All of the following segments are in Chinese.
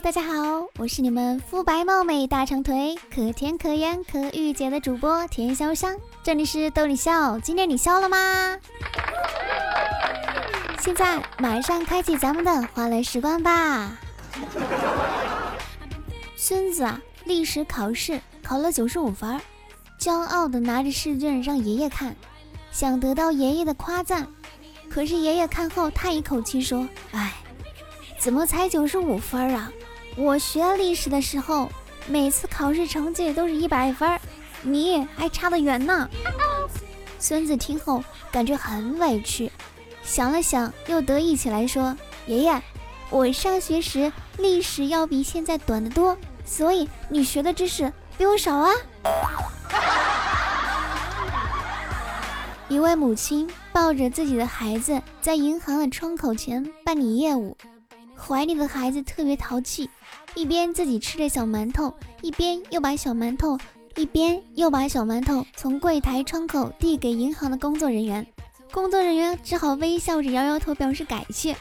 大家好，我是你们肤白貌美、大长腿、可甜可盐可御姐的主播田潇湘，这里是逗你笑，今天你笑了吗？现在马上开启咱们的欢乐时光吧。孙子啊，历史考试考了九十五分，骄傲的拿着试卷让爷爷看，想得到爷爷的夸赞，可是爷爷看后叹一口气说：“哎。”怎么才九十五分啊？我学历史的时候，每次考试成绩都是一百分，你还差得远呢。孙子听后感觉很委屈，想了想，又得意起来说：“爷爷，我上学时历史要比现在短得多，所以你学的知识比我少啊。” 一位母亲抱着自己的孩子在银行的窗口前办理业务。怀里的孩子特别淘气，一边自己吃着小馒头，一边又把小馒头一边又把小馒头从柜台窗口递给银行的工作人员。工作人员只好微笑着摇摇头表示感谢。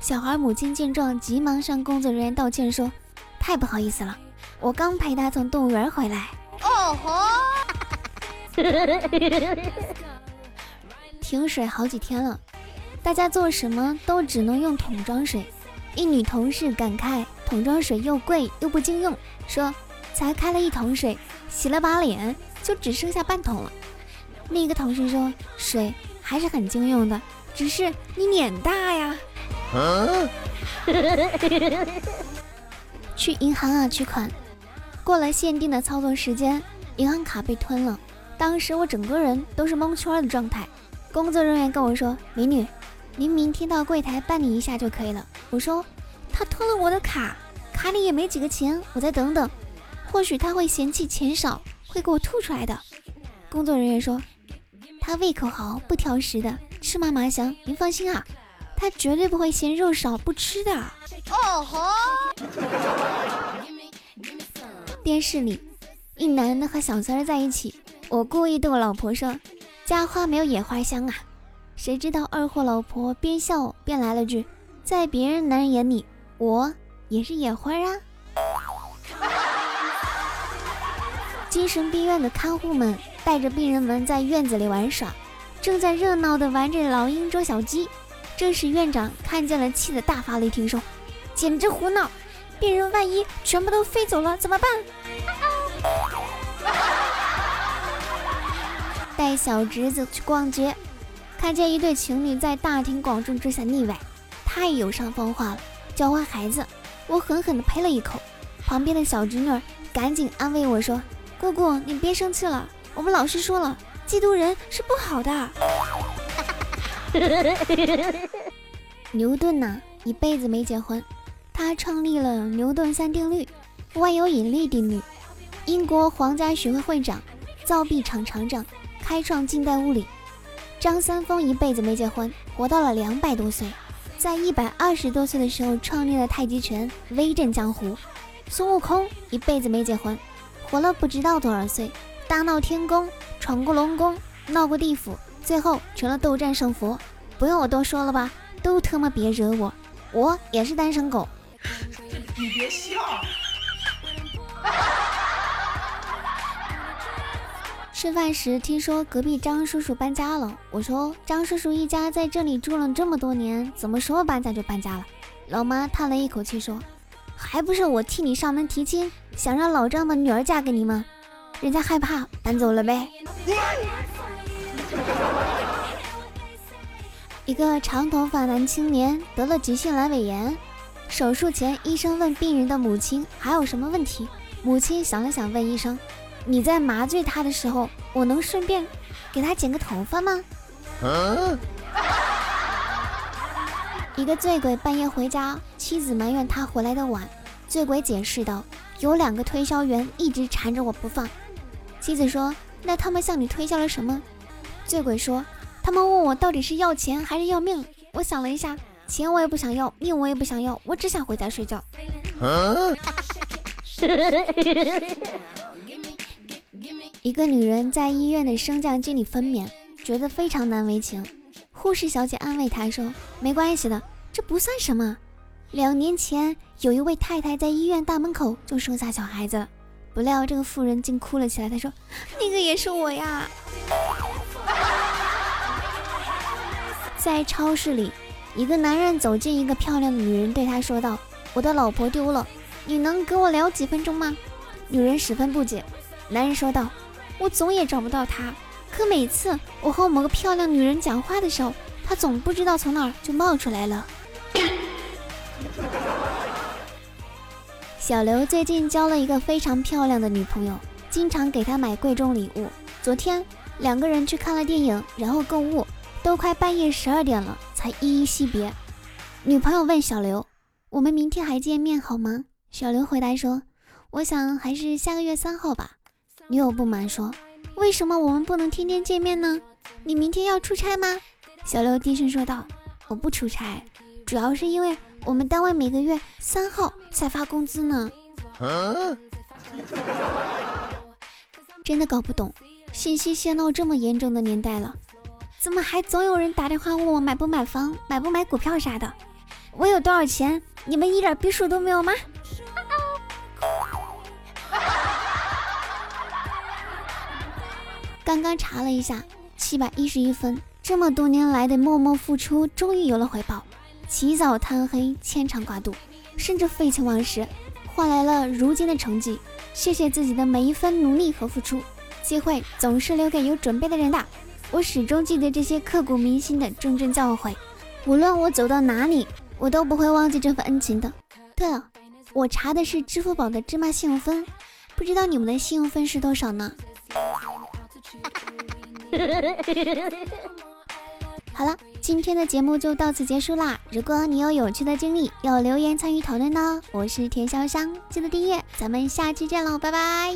小孩母亲见状，急忙向工作人员道歉说：“太不好意思了，我刚陪他从动物园回来。”哦吼！停水好几天了，大家做什么都只能用桶装水。一女同事感慨桶装水又贵又不经用，说才开了一桶水，洗了把脸就只剩下半桶了。另一个同事说水还是很经用的，只是你脸大呀。去银行啊取款，过了限定的操作时间，银行卡被吞了。当时我整个人都是蒙圈的状态。工作人员跟我说：“美女。”您明天到柜台办理一下就可以了。我说，他吞了我的卡，卡里也没几个钱，我再等等，或许他会嫌弃钱少，会给我吐出来的。工作人员说，他胃口好，不挑食的，吃嘛嘛香，您放心啊，他绝对不会嫌肉少不吃的。哦吼！电视里，一男的和小三在一起，我故意逗老婆说，家花没有野花香啊。谁知道二货老婆边笑边来了句：“在别人男人眼里，我也是野花啊。”精神病院的看护们带着病人们在院子里玩耍，正在热闹地玩着老鹰捉小鸡。这时院长看见了，气得大发雷霆说：“简直胡闹！病人万一全部都飞走了怎么办？”带小侄子去逛街。看见一对情侣在大庭广众之下腻歪，太有伤风化了，教坏孩子。我狠狠地呸了一口。旁边的小侄女赶紧安慰我说：“姑姑，你别生气了，我们老师说了，嫉妒人是不好的。”牛顿呢，一辈子没结婚，他创立了牛顿三定律、万有引力定律。英国皇家学会会长、造币厂厂长，开创近代物理。张三丰一辈子没结婚，活到了两百多岁，在一百二十多岁的时候创立了太极拳，威震江湖。孙悟空一辈子没结婚，活了不知道多少岁，大闹天宫，闯过龙宫，闹过地府，最后成了斗战胜佛。不用我多说了吧？都他妈别惹我，我也是单身狗。你别笑。吃饭时听说隔壁张叔叔搬家了，我说张叔叔一家在这里住了这么多年，怎么说搬家就搬家了？老妈叹了一口气说：“还不是我替你上门提亲，想让老张的女儿嫁给你吗？人家害怕搬走了呗。”一个长头发男青年得了急性阑尾炎，手术前医生问病人的母亲还有什么问题，母亲想了想问医生。你在麻醉他的时候，我能顺便给他剪个头发吗？一个醉鬼半夜回家，妻子埋怨他回来的晚。醉鬼解释道：“有两个推销员一直缠着我不放。”妻子说：“那他们向你推销了什么？”醉鬼说：“他们问我到底是要钱还是要命。我想了一下，钱我也不想要，命我也不想要，我只想回家睡觉。”一个女人在医院的升降机里分娩，觉得非常难为情。护士小姐安慰她说：“没关系的，这不算什么。”两年前有一位太太在医院大门口就生下小孩子了，不料这个妇人竟哭了起来。她说：“那个也是我呀。”在超市里，一个男人走进一个漂亮的女人，对她说道：“我的老婆丢了，你能跟我聊几分钟吗？”女人十分不解。男人说道：“我总也找不到她，可每次我和某个漂亮女人讲话的时候，她总不知道从哪儿就冒出来了。”小刘最近交了一个非常漂亮的女朋友，经常给她买贵重礼物。昨天两个人去看了电影，然后购物。都快半夜十二点了，才依依惜别。女朋友问小刘：“我们明天还见面好吗？”小刘回答说：“我想还是下个月三号吧。”女友不满说：“为什么我们不能天天见面呢？你明天要出差吗？”小刘低声说道：“我不出差，主要是因为我们单位每个月三号才发工资呢。”真的搞不懂，信息泄露这么严重的年代了。怎么还总有人打电话问我买不买房、买不买股票啥的？我有多少钱？你们一点逼数都没有吗？刚刚查了一下，七百一十一分，这么多年来的默默付出终于有了回报。起早贪黑、牵肠挂肚，甚至废寝忘食，换来了如今的成绩。谢谢自己的每一分努力和付出。机会总是留给有准备的人的。我始终记得这些刻骨铭心的谆谆教诲，无论我走到哪里，我都不会忘记这份恩情的。对了，我查的是支付宝的芝麻信用分，不知道你们的信用分是多少呢？好了，今天的节目就到此结束啦。如果你有有趣的经历，要留言参与讨论呢。我是田潇湘，记得订阅，咱们下期见喽，拜拜。